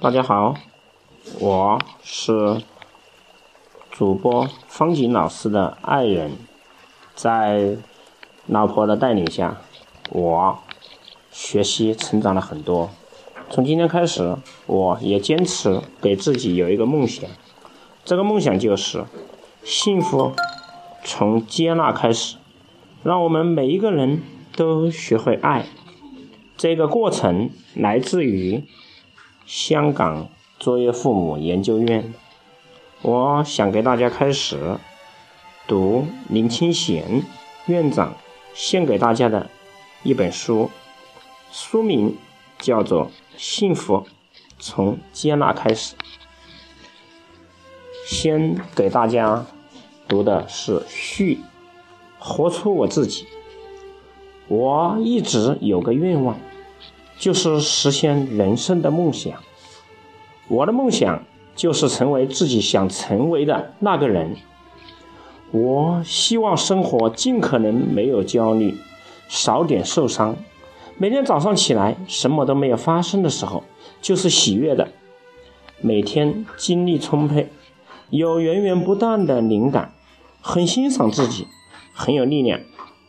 大家好，我是主播方景老师的爱人，在老婆的带领下，我学习成长了很多。从今天开始，我也坚持给自己有一个梦想，这个梦想就是幸福从接纳开始，让我们每一个人都学会爱。这个过程来自于香港卓越父母研究院。我想给大家开始读林清贤院长献给大家的一本书，书名叫做《幸福从接纳开始》。先给大家读的是序，活出我自己。我一直有个愿望。就是实现人生的梦想。我的梦想就是成为自己想成为的那个人。我希望生活尽可能没有焦虑，少点受伤。每天早上起来什么都没有发生的时候，就是喜悦的。每天精力充沛，有源源不断的灵感，很欣赏自己，很有力量，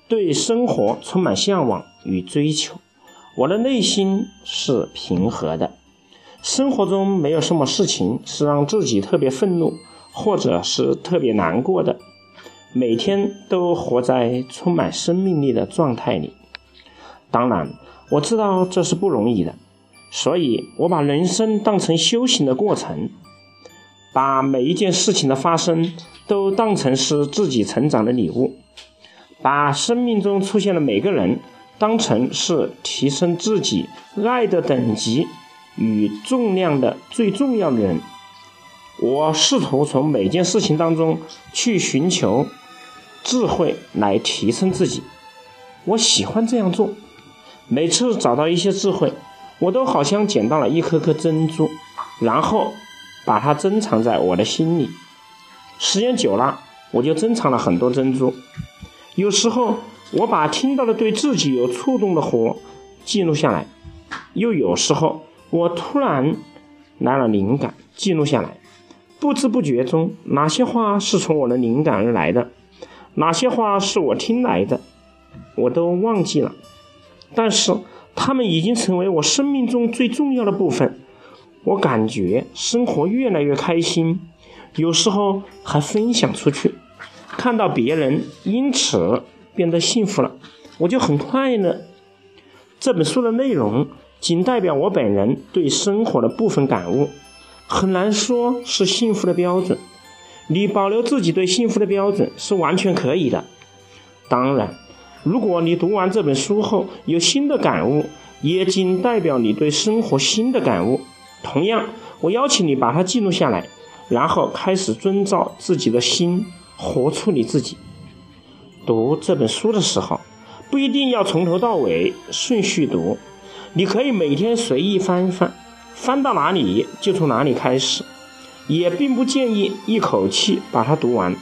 对生活充满向往与追求。我的内心是平和的，生活中没有什么事情是让自己特别愤怒，或者是特别难过的。每天都活在充满生命力的状态里。当然，我知道这是不容易的，所以我把人生当成修行的过程，把每一件事情的发生都当成是自己成长的礼物，把生命中出现的每个人。当成是提升自己爱的等级与重量的最重要的人，我试图从每件事情当中去寻求智慧来提升自己。我喜欢这样做。每次找到一些智慧，我都好像捡到了一颗颗珍珠，然后把它珍藏在我的心里。时间久了，我就珍藏了很多珍珠。有时候。我把听到的对自己有触动的话记录下来，又有时候我突然来了灵感，记录下来。不知不觉中，哪些话是从我的灵感而来的，哪些话是我听来的，我都忘记了。但是他们已经成为我生命中最重要的部分。我感觉生活越来越开心，有时候还分享出去，看到别人因此。变得幸福了，我就很快乐。这本书的内容仅代表我本人对生活的部分感悟，很难说是幸福的标准。你保留自己对幸福的标准是完全可以的。当然，如果你读完这本书后有新的感悟，也仅代表你对生活新的感悟。同样，我邀请你把它记录下来，然后开始遵照自己的心活出你自己。读这本书的时候，不一定要从头到尾顺序读，你可以每天随意翻一翻，翻到哪里就从哪里开始，也并不建议一口气把它读完，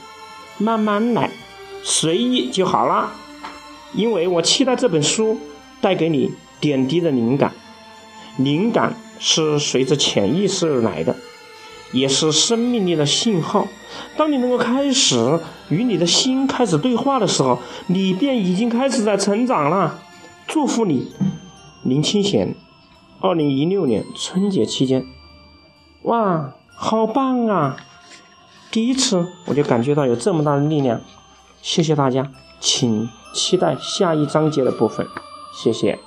慢慢来，随意就好了。因为我期待这本书带给你点滴的灵感，灵感是随着潜意识而来的。也是生命力的信号。当你能够开始与你的心开始对话的时候，你便已经开始在成长了。祝福你，林清玄。二零一六年春节期间，哇，好棒啊！第一次我就感觉到有这么大的力量。谢谢大家，请期待下一章节的部分。谢谢。